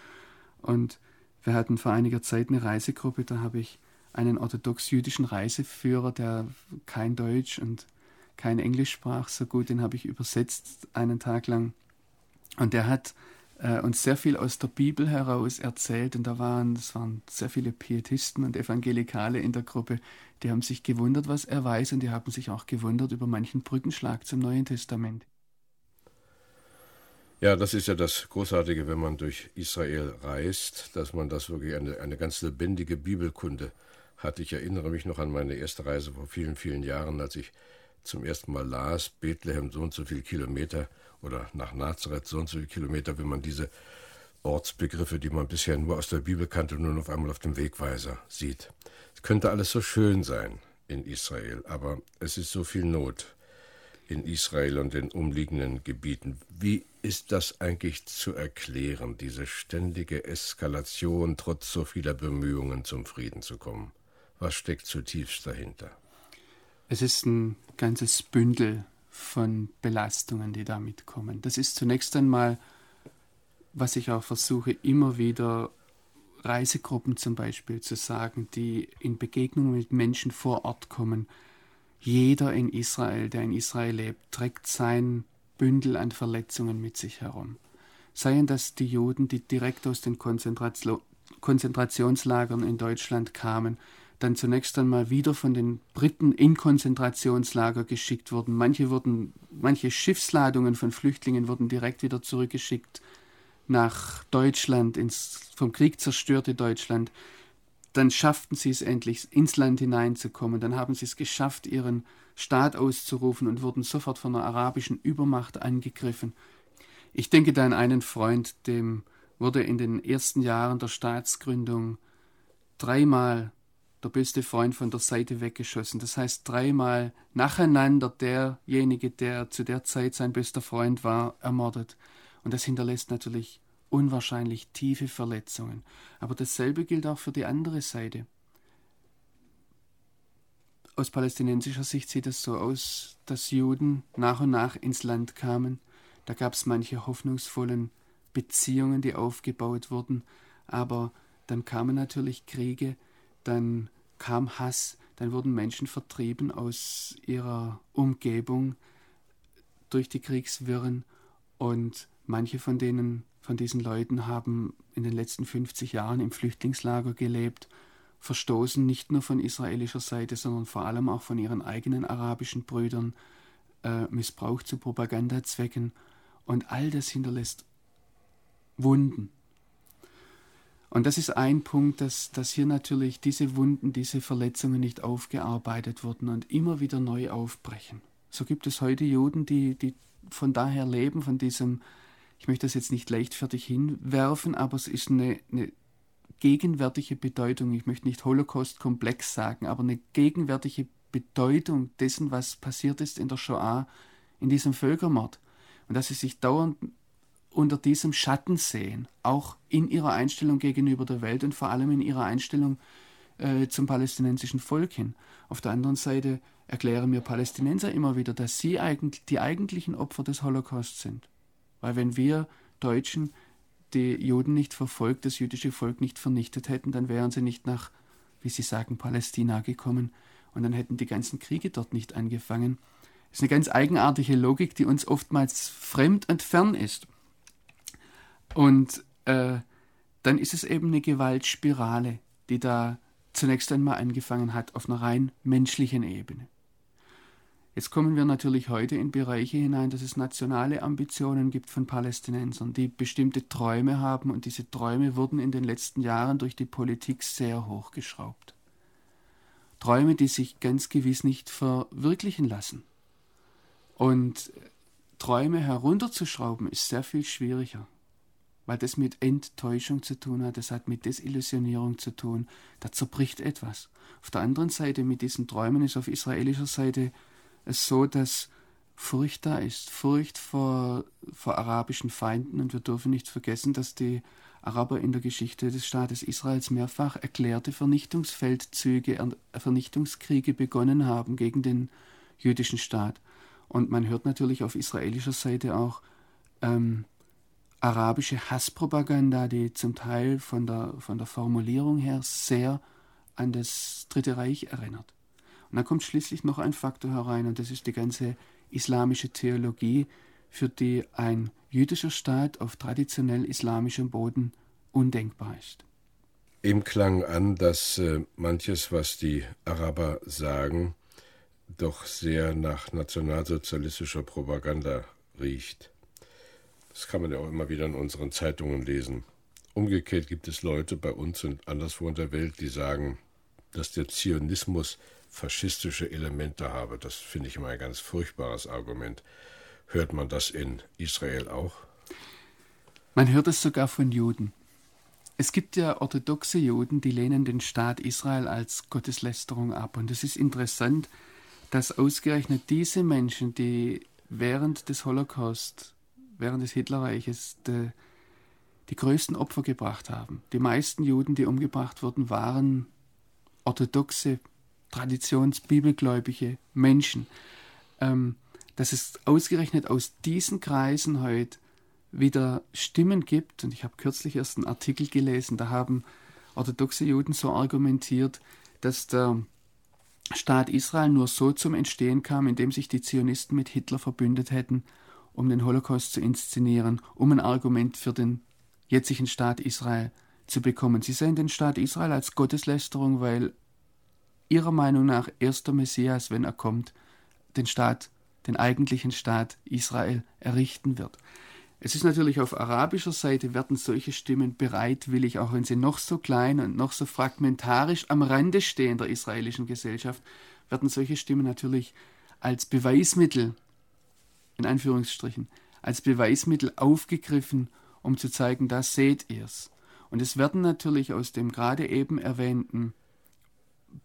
Und wir hatten vor einiger Zeit eine Reisegruppe, da habe ich einen orthodox-jüdischen Reiseführer, der kein Deutsch und kein Englisch sprach so gut, den habe ich übersetzt einen Tag lang. Und der hat äh, uns sehr viel aus der Bibel heraus erzählt. Und da waren, es waren sehr viele Pietisten und Evangelikale in der Gruppe, die haben sich gewundert, was er weiß, und die haben sich auch gewundert über manchen Brückenschlag zum Neuen Testament. Ja, das ist ja das Großartige, wenn man durch Israel reist, dass man das wirklich eine, eine ganz lebendige Bibelkunde hat. Ich erinnere mich noch an meine erste Reise vor vielen, vielen Jahren, als ich zum ersten Mal las, Bethlehem so und so viele Kilometer oder nach Nazareth so und so viele Kilometer, wenn man diese Ortsbegriffe, die man bisher nur aus der Bibel kannte, nun auf einmal auf dem Wegweiser sieht. Es könnte alles so schön sein in Israel, aber es ist so viel Not in Israel und den umliegenden Gebieten. Wie ist das eigentlich zu erklären, diese ständige Eskalation trotz so vieler Bemühungen zum Frieden zu kommen? Was steckt zutiefst dahinter? Es ist ein ganzes Bündel von Belastungen, die damit kommen. Das ist zunächst einmal, was ich auch versuche, immer wieder Reisegruppen zum Beispiel zu sagen, die in Begegnungen mit Menschen vor Ort kommen. Jeder in Israel, der in Israel lebt, trägt sein Bündel an Verletzungen mit sich herum. Seien das die Juden, die direkt aus den Konzentrationslagern in Deutschland kamen, dann zunächst einmal wieder von den Briten in Konzentrationslager geschickt wurden. Manche, wurden, manche Schiffsladungen von Flüchtlingen wurden direkt wieder zurückgeschickt nach Deutschland, ins vom Krieg zerstörte Deutschland. Dann schafften sie es endlich, ins Land hineinzukommen. Dann haben sie es geschafft, ihren Staat auszurufen und wurden sofort von einer arabischen Übermacht angegriffen. Ich denke da an einen Freund, dem wurde in den ersten Jahren der Staatsgründung dreimal der beste Freund von der Seite weggeschossen. Das heißt, dreimal nacheinander derjenige, der zu der Zeit sein bester Freund war, ermordet. Und das hinterlässt natürlich unwahrscheinlich tiefe Verletzungen. Aber dasselbe gilt auch für die andere Seite aus palästinensischer Sicht sieht es so aus, dass Juden nach und nach ins Land kamen. Da gab es manche hoffnungsvollen Beziehungen, die aufgebaut wurden, aber dann kamen natürlich Kriege, dann kam Hass, dann wurden Menschen vertrieben aus ihrer Umgebung durch die Kriegswirren und manche von denen, von diesen Leuten haben in den letzten 50 Jahren im Flüchtlingslager gelebt verstoßen, nicht nur von israelischer Seite, sondern vor allem auch von ihren eigenen arabischen Brüdern, äh, missbraucht zu Propagandazwecken. Und all das hinterlässt Wunden. Und das ist ein Punkt, dass, dass hier natürlich diese Wunden, diese Verletzungen nicht aufgearbeitet wurden und immer wieder neu aufbrechen. So gibt es heute Juden, die, die von daher leben, von diesem, ich möchte das jetzt nicht leichtfertig hinwerfen, aber es ist eine, eine gegenwärtige Bedeutung, ich möchte nicht Holocaust-Komplex sagen, aber eine gegenwärtige Bedeutung dessen, was passiert ist in der Shoah, in diesem Völkermord. Und dass sie sich dauernd unter diesem Schatten sehen, auch in ihrer Einstellung gegenüber der Welt und vor allem in ihrer Einstellung äh, zum palästinensischen Volk hin. Auf der anderen Seite erklären mir Palästinenser immer wieder, dass sie eigentlich die eigentlichen Opfer des Holocaust sind. Weil wenn wir Deutschen die Juden nicht verfolgt, das jüdische Volk nicht vernichtet hätten, dann wären sie nicht nach, wie sie sagen, Palästina gekommen und dann hätten die ganzen Kriege dort nicht angefangen. Das ist eine ganz eigenartige Logik, die uns oftmals fremd und fern ist. Und äh, dann ist es eben eine Gewaltspirale, die da zunächst einmal angefangen hat auf einer rein menschlichen Ebene. Jetzt kommen wir natürlich heute in Bereiche hinein, dass es nationale Ambitionen gibt von Palästinensern, die bestimmte Träume haben und diese Träume wurden in den letzten Jahren durch die Politik sehr hochgeschraubt. Träume, die sich ganz gewiss nicht verwirklichen lassen. Und Träume herunterzuschrauben ist sehr viel schwieriger, weil das mit Enttäuschung zu tun hat, das hat mit Desillusionierung zu tun, da zerbricht etwas. Auf der anderen Seite mit diesen Träumen ist auf israelischer Seite es so, dass Furcht da ist, Furcht vor, vor arabischen Feinden und wir dürfen nicht vergessen, dass die Araber in der Geschichte des Staates Israels mehrfach erklärte Vernichtungsfeldzüge, Vernichtungskriege begonnen haben gegen den jüdischen Staat. Und man hört natürlich auf israelischer Seite auch ähm, arabische Hasspropaganda, die zum Teil von der, von der Formulierung her sehr an das Dritte Reich erinnert. Und dann kommt schließlich noch ein Faktor herein, und das ist die ganze islamische Theologie, für die ein jüdischer Staat auf traditionell islamischem Boden undenkbar ist. Ihm klang an, dass äh, manches, was die Araber sagen, doch sehr nach nationalsozialistischer Propaganda riecht. Das kann man ja auch immer wieder in unseren Zeitungen lesen. Umgekehrt gibt es Leute bei uns und anderswo in der Welt, die sagen, dass der Zionismus faschistische Elemente habe. Das finde ich immer ein ganz furchtbares Argument. Hört man das in Israel auch? Man hört es sogar von Juden. Es gibt ja orthodoxe Juden, die lehnen den Staat Israel als Gotteslästerung ab. Und es ist interessant, dass ausgerechnet diese Menschen, die während des Holocaust, während des Hitlerreiches, die, die größten Opfer gebracht haben. Die meisten Juden, die umgebracht wurden, waren orthodoxe, traditionsbibelgläubige Menschen. Ähm, dass es ausgerechnet aus diesen Kreisen heute wieder Stimmen gibt, und ich habe kürzlich erst einen Artikel gelesen, da haben orthodoxe Juden so argumentiert, dass der Staat Israel nur so zum Entstehen kam, indem sich die Zionisten mit Hitler verbündet hätten, um den Holocaust zu inszenieren, um ein Argument für den jetzigen Staat Israel zu bekommen. Sie sehen den Staat Israel als Gotteslästerung, weil ihrer Meinung nach erster Messias, wenn er kommt, den Staat, den eigentlichen Staat Israel errichten wird. Es ist natürlich auf arabischer Seite werden solche Stimmen bereitwillig, auch wenn sie noch so klein und noch so fragmentarisch am Rande stehen der israelischen Gesellschaft, werden solche Stimmen natürlich als Beweismittel, in Anführungsstrichen, als Beweismittel aufgegriffen, um zu zeigen, da seht ihr's. Und es werden natürlich aus dem gerade eben erwähnten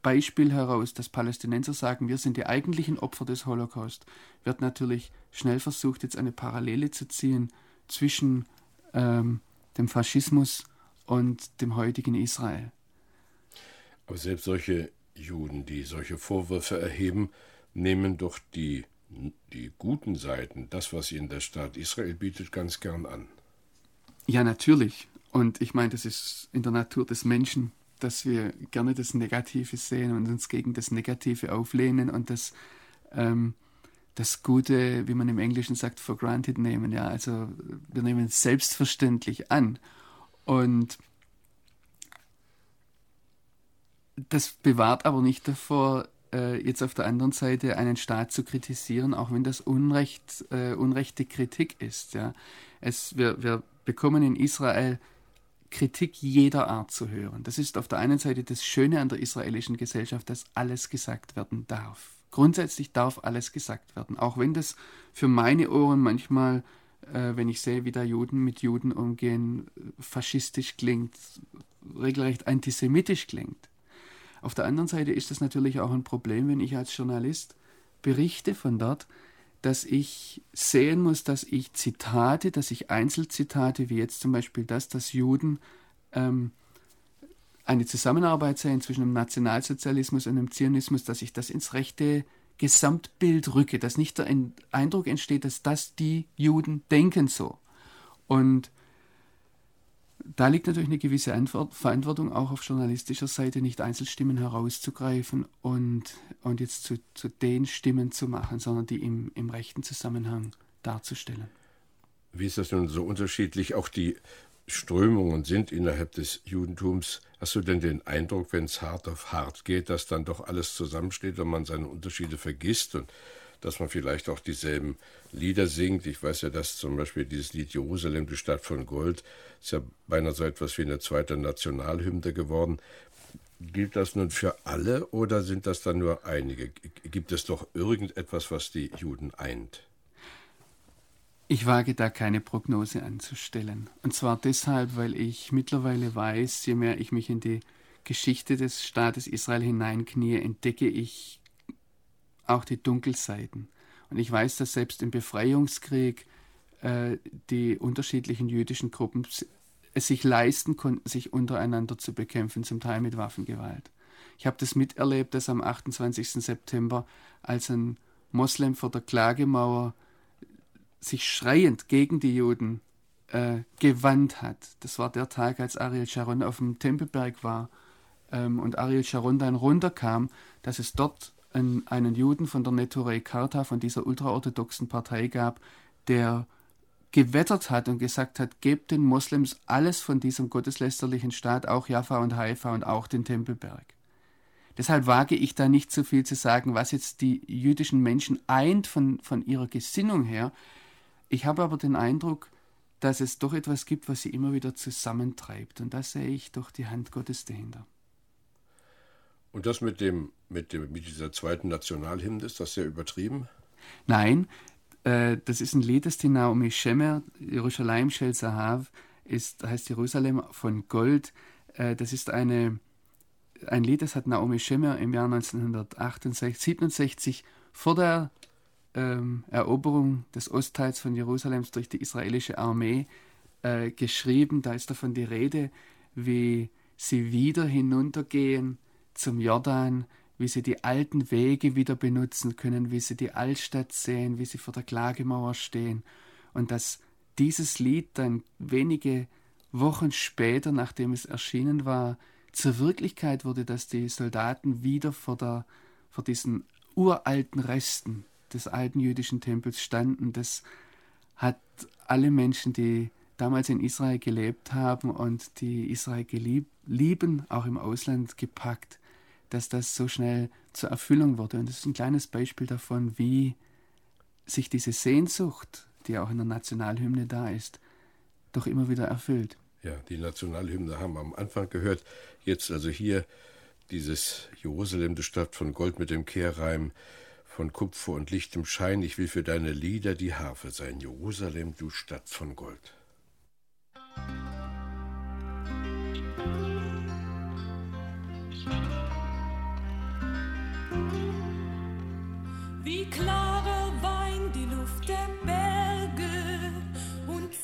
Beispiel heraus, dass Palästinenser sagen, wir sind die eigentlichen Opfer des Holocaust, wird natürlich schnell versucht, jetzt eine Parallele zu ziehen zwischen ähm, dem Faschismus und dem heutigen Israel. Aber selbst solche Juden, die solche Vorwürfe erheben, nehmen doch die, die guten Seiten, das, was ihnen der Staat Israel bietet, ganz gern an. Ja, natürlich. Und ich meine, das ist in der Natur des Menschen, dass wir gerne das Negative sehen und uns gegen das Negative auflehnen und das ähm, das Gute, wie man im Englischen sagt, for granted nehmen. Ja, also wir nehmen es selbstverständlich an. Und das bewahrt aber nicht davor, äh, jetzt auf der anderen Seite einen Staat zu kritisieren, auch wenn das Unrecht, äh, unrechte Kritik ist. Ja. Es, wir, wir bekommen in Israel Kritik jeder Art zu hören. Das ist auf der einen Seite das Schöne an der israelischen Gesellschaft, dass alles gesagt werden darf. Grundsätzlich darf alles gesagt werden, auch wenn das für meine Ohren manchmal, äh, wenn ich sehe, wie da Juden mit Juden umgehen, faschistisch klingt, regelrecht antisemitisch klingt. Auf der anderen Seite ist das natürlich auch ein Problem, wenn ich als Journalist berichte von dort, dass ich sehen muss, dass ich Zitate, dass ich Einzelzitate, wie jetzt zum Beispiel das, dass Juden ähm, eine Zusammenarbeit sein zwischen dem Nationalsozialismus und dem Zionismus, dass ich das ins rechte Gesamtbild rücke, dass nicht der Eindruck entsteht, dass das die Juden denken so. Und da liegt natürlich eine gewisse Verantwortung auch auf journalistischer Seite, nicht Einzelstimmen herauszugreifen und, und jetzt zu, zu den Stimmen zu machen, sondern die im, im rechten Zusammenhang darzustellen. Wie ist das nun so unterschiedlich? Auch die Strömungen sind innerhalb des Judentums. Hast du denn den Eindruck, wenn es hart auf hart geht, dass dann doch alles zusammensteht und man seine Unterschiede vergisst und dass man vielleicht auch dieselben Lieder singt? Ich weiß ja, dass zum Beispiel dieses Lied Jerusalem, die Stadt von Gold, ist ja beinahe so etwas wie eine zweite Nationalhymne geworden. Gilt das nun für alle oder sind das dann nur einige? Gibt es doch irgendetwas, was die Juden eint? Ich wage da keine Prognose anzustellen. Und zwar deshalb, weil ich mittlerweile weiß, je mehr ich mich in die Geschichte des Staates Israel hineinknie, entdecke ich auch die Dunkelseiten. Und ich weiß, dass selbst im Befreiungskrieg äh, die unterschiedlichen jüdischen Gruppen es sich leisten konnten, sich untereinander zu bekämpfen, zum Teil mit Waffengewalt. Ich habe das miterlebt, dass am 28. September, als ein Moslem vor der Klagemauer sich schreiend gegen die Juden äh, gewandt hat. Das war der Tag, als Ariel Sharon auf dem Tempelberg war ähm, und Ariel Sharon dann runterkam, dass es dort einen, einen Juden von der Neturei Karta, von dieser ultraorthodoxen Partei gab, der gewettert hat und gesagt hat, gebt den Moslems alles von diesem gotteslästerlichen Staat, auch Jaffa und Haifa und auch den Tempelberg. Deshalb wage ich da nicht so viel zu sagen, was jetzt die jüdischen Menschen eint von, von ihrer Gesinnung her. Ich habe aber den Eindruck, dass es doch etwas gibt, was sie immer wieder zusammentreibt. Und da sehe ich doch die Hand Gottes dahinter. Und das mit dem, mit dem, mit dieser zweiten Nationalhymne, ist das sehr übertrieben? Nein, äh, das ist ein Lied, das die Naomi Shemer, Jerusalem Shel Zahav, ist, heißt Jerusalem von Gold. Äh, das ist eine, ein Lied, das hat Naomi Shemer im Jahr 1968, 67 vor der ähm, Eroberung des Ostteils von Jerusalems durch die israelische Armee äh, geschrieben. Da ist davon die Rede, wie sie wieder hinuntergehen zum Jordan, wie sie die alten Wege wieder benutzen können, wie sie die Altstadt sehen, wie sie vor der Klagemauer stehen und dass dieses Lied dann wenige Wochen später, nachdem es erschienen war, zur Wirklichkeit wurde, dass die Soldaten wieder vor, der, vor diesen uralten Resten des alten jüdischen Tempels standen. Das hat alle Menschen, die damals in Israel gelebt haben und die Israel gelieb, lieben, auch im Ausland gepackt dass das so schnell zur Erfüllung wurde. Und das ist ein kleines Beispiel davon, wie sich diese Sehnsucht, die auch in der Nationalhymne da ist, doch immer wieder erfüllt. Ja, die Nationalhymne haben wir am Anfang gehört. Jetzt also hier dieses Jerusalem, die Stadt von Gold mit dem Kehrreim, von Kupfer und lichtem Schein. Ich will für deine Lieder die Harfe sein. Jerusalem, du Stadt von Gold.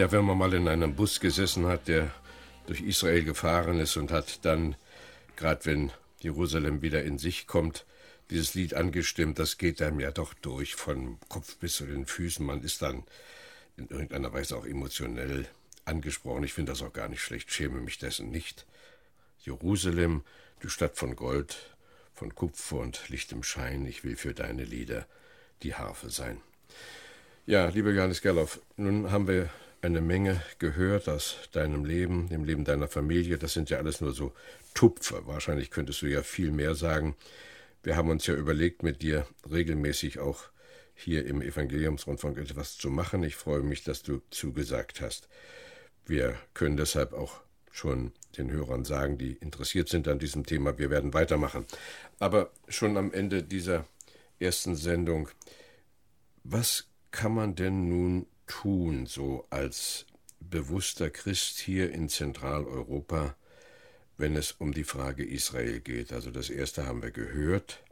Ja, wenn man mal in einem Bus gesessen hat, der durch Israel gefahren ist und hat dann, gerade wenn Jerusalem wieder in sich kommt, dieses Lied angestimmt, das geht einem ja doch durch, von Kopf bis zu den Füßen. Man ist dann in irgendeiner Weise auch emotionell angesprochen. Ich finde das auch gar nicht schlecht, schäme mich dessen nicht. Jerusalem, du Stadt von Gold, von Kupfer und lichtem Schein, ich will für deine Lieder die Harfe sein. Ja, lieber Johannes Gerloff, nun haben wir eine Menge gehört aus deinem Leben, dem Leben deiner Familie. Das sind ja alles nur so Tupfer. Wahrscheinlich könntest du ja viel mehr sagen. Wir haben uns ja überlegt, mit dir regelmäßig auch hier im Evangeliumsrundfunk etwas zu machen. Ich freue mich, dass du zugesagt hast. Wir können deshalb auch schon den Hörern sagen, die interessiert sind an diesem Thema, wir werden weitermachen. Aber schon am Ende dieser ersten Sendung, was kann man denn nun tun, so als bewusster Christ hier in Zentraleuropa, wenn es um die Frage Israel geht? Also das erste haben wir gehört,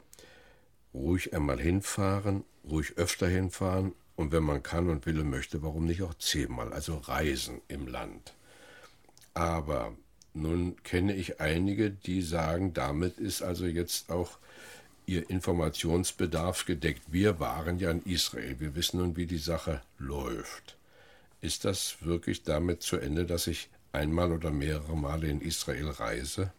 ruhig einmal hinfahren, ruhig öfter hinfahren und wenn man kann und will und möchte, warum nicht auch zehnmal, also reisen im Land. Aber nun kenne ich einige, die sagen, damit ist also jetzt auch ihr Informationsbedarf gedeckt. Wir waren ja in Israel, wir wissen nun, wie die Sache läuft. Ist das wirklich damit zu Ende, dass ich einmal oder mehrere Male in Israel reise?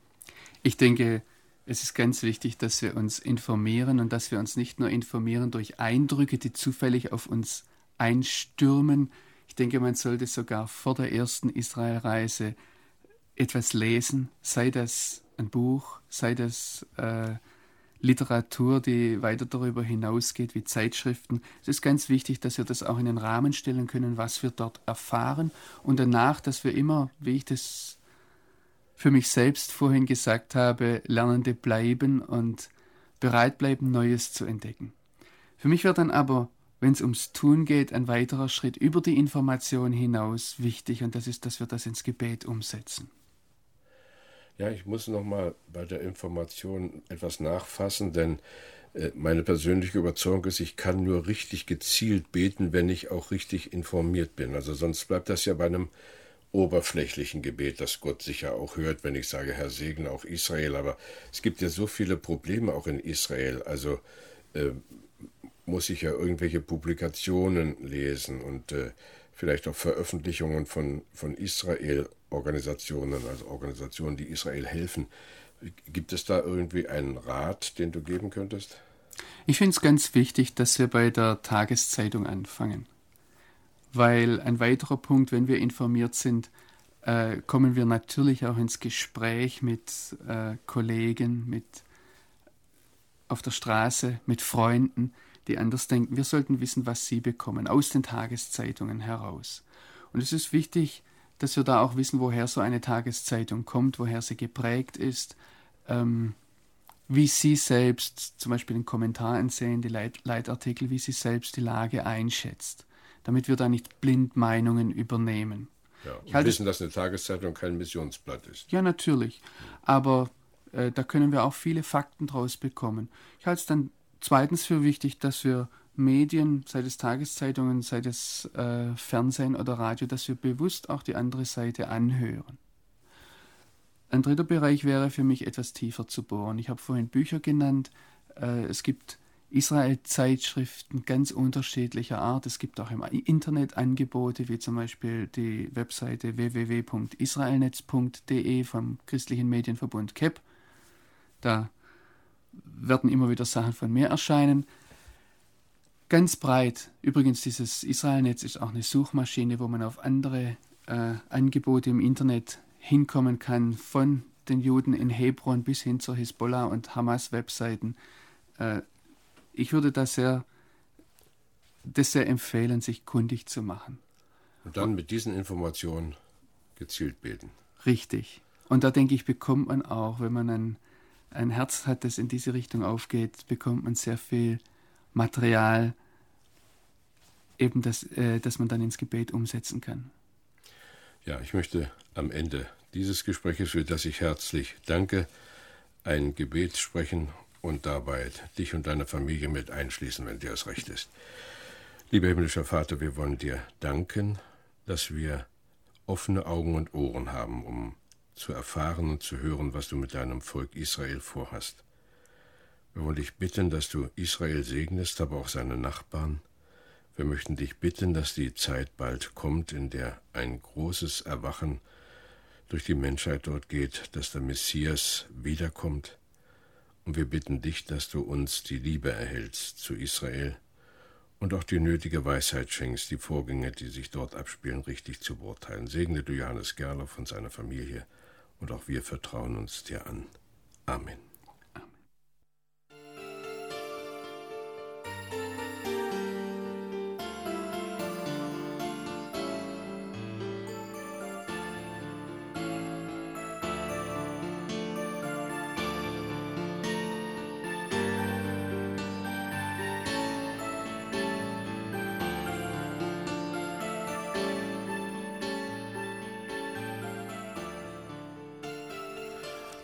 Ich denke, es ist ganz wichtig, dass wir uns informieren und dass wir uns nicht nur informieren durch Eindrücke, die zufällig auf uns einstürmen. Ich denke, man sollte sogar vor der ersten Israelreise etwas lesen, sei das ein Buch, sei das äh, Literatur, die weiter darüber hinausgeht, wie Zeitschriften. Es ist ganz wichtig, dass wir das auch in den Rahmen stellen können, was wir dort erfahren und danach, dass wir immer, wie ich das für mich selbst vorhin gesagt habe, Lernende bleiben und bereit bleiben, Neues zu entdecken. Für mich wird dann aber, wenn es ums Tun geht, ein weiterer Schritt über die Information hinaus wichtig und das ist, dass wir das ins Gebet umsetzen. Ja, ich muss noch mal bei der Information etwas nachfassen, denn äh, meine persönliche Überzeugung ist, ich kann nur richtig gezielt beten, wenn ich auch richtig informiert bin. Also sonst bleibt das ja bei einem oberflächlichen Gebet, das Gott sicher auch hört, wenn ich sage, Herr segne auch Israel. Aber es gibt ja so viele Probleme auch in Israel. Also äh, muss ich ja irgendwelche Publikationen lesen und äh, vielleicht auch Veröffentlichungen von, von Israel-Organisationen, also Organisationen, die Israel helfen. Gibt es da irgendwie einen Rat, den du geben könntest? Ich finde es ganz wichtig, dass wir bei der Tageszeitung anfangen. Weil ein weiterer Punkt, wenn wir informiert sind, äh, kommen wir natürlich auch ins Gespräch mit äh, Kollegen, mit auf der Straße, mit Freunden die anders denken. Wir sollten wissen, was sie bekommen, aus den Tageszeitungen heraus. Und es ist wichtig, dass wir da auch wissen, woher so eine Tageszeitung kommt, woher sie geprägt ist, ähm, wie sie selbst zum Beispiel den Kommentar ansehen, die Leit Leitartikel, wie sie selbst die Lage einschätzt, damit wir da nicht blind Meinungen übernehmen. Ja, und halte, wissen, dass eine Tageszeitung kein Missionsblatt ist. Ja, natürlich. Aber äh, da können wir auch viele Fakten draus bekommen. Ich halte es dann zweitens für wichtig, dass wir Medien, sei es Tageszeitungen, sei es äh, Fernsehen oder Radio, dass wir bewusst auch die andere Seite anhören. Ein dritter Bereich wäre für mich etwas tiefer zu bohren. Ich habe vorhin Bücher genannt. Äh, es gibt Israel-Zeitschriften ganz unterschiedlicher Art. Es gibt auch im Internet Angebote, wie zum Beispiel die Webseite www.israelnetz.de vom christlichen Medienverbund KEP. Da werden immer wieder Sachen von mir erscheinen. Ganz breit. Übrigens, dieses Israelnetz ist auch eine Suchmaschine, wo man auf andere äh, Angebote im Internet hinkommen kann, von den Juden in Hebron bis hin zur Hisbollah und Hamas-Webseiten. Äh, ich würde das sehr, das sehr empfehlen, sich kundig zu machen. Und dann mit diesen Informationen gezielt beten. Richtig. Und da denke ich, bekommt man auch, wenn man ein ein Herz hat, das in diese Richtung aufgeht, bekommt man sehr viel Material, eben das, äh, das man dann ins Gebet umsetzen kann. Ja, ich möchte am Ende dieses Gespräches, für das ich herzlich danke, ein Gebet sprechen und dabei dich und deine Familie mit einschließen, wenn dir es recht ist. Lieber himmlischer Vater, wir wollen dir danken, dass wir offene Augen und Ohren haben, um zu erfahren und zu hören, was du mit deinem Volk Israel vorhast. Wir wollen dich bitten, dass du Israel segnest, aber auch seine Nachbarn. Wir möchten dich bitten, dass die Zeit bald kommt, in der ein großes Erwachen durch die Menschheit dort geht, dass der Messias wiederkommt. Und wir bitten dich, dass du uns die Liebe erhältst zu Israel und auch die nötige Weisheit schenkst, die Vorgänge, die sich dort abspielen, richtig zu beurteilen. Segne du Johannes Gerloff und seine Familie, und auch wir vertrauen uns dir an. Amen.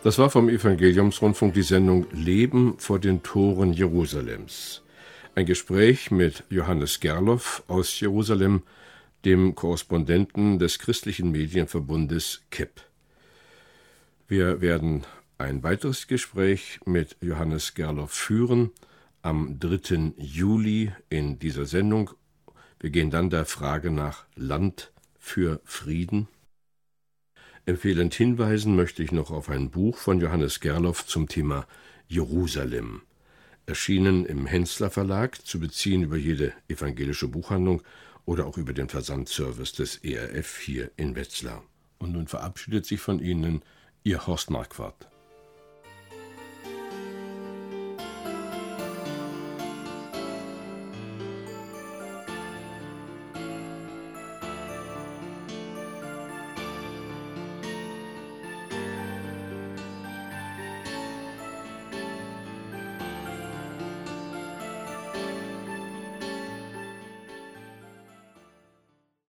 Das war vom Evangeliumsrundfunk die Sendung Leben vor den Toren Jerusalems. Ein Gespräch mit Johannes Gerloff aus Jerusalem, dem Korrespondenten des christlichen Medienverbundes KIP. Wir werden ein weiteres Gespräch mit Johannes Gerloff führen am 3. Juli in dieser Sendung. Wir gehen dann der Frage nach Land für Frieden Empfehlend hinweisen möchte ich noch auf ein Buch von Johannes Gerloff zum Thema Jerusalem. Erschienen im Hensler Verlag, zu beziehen über jede evangelische Buchhandlung oder auch über den Versandservice des ERF hier in Wetzlar. Und nun verabschiedet sich von Ihnen Ihr Horst Marquardt.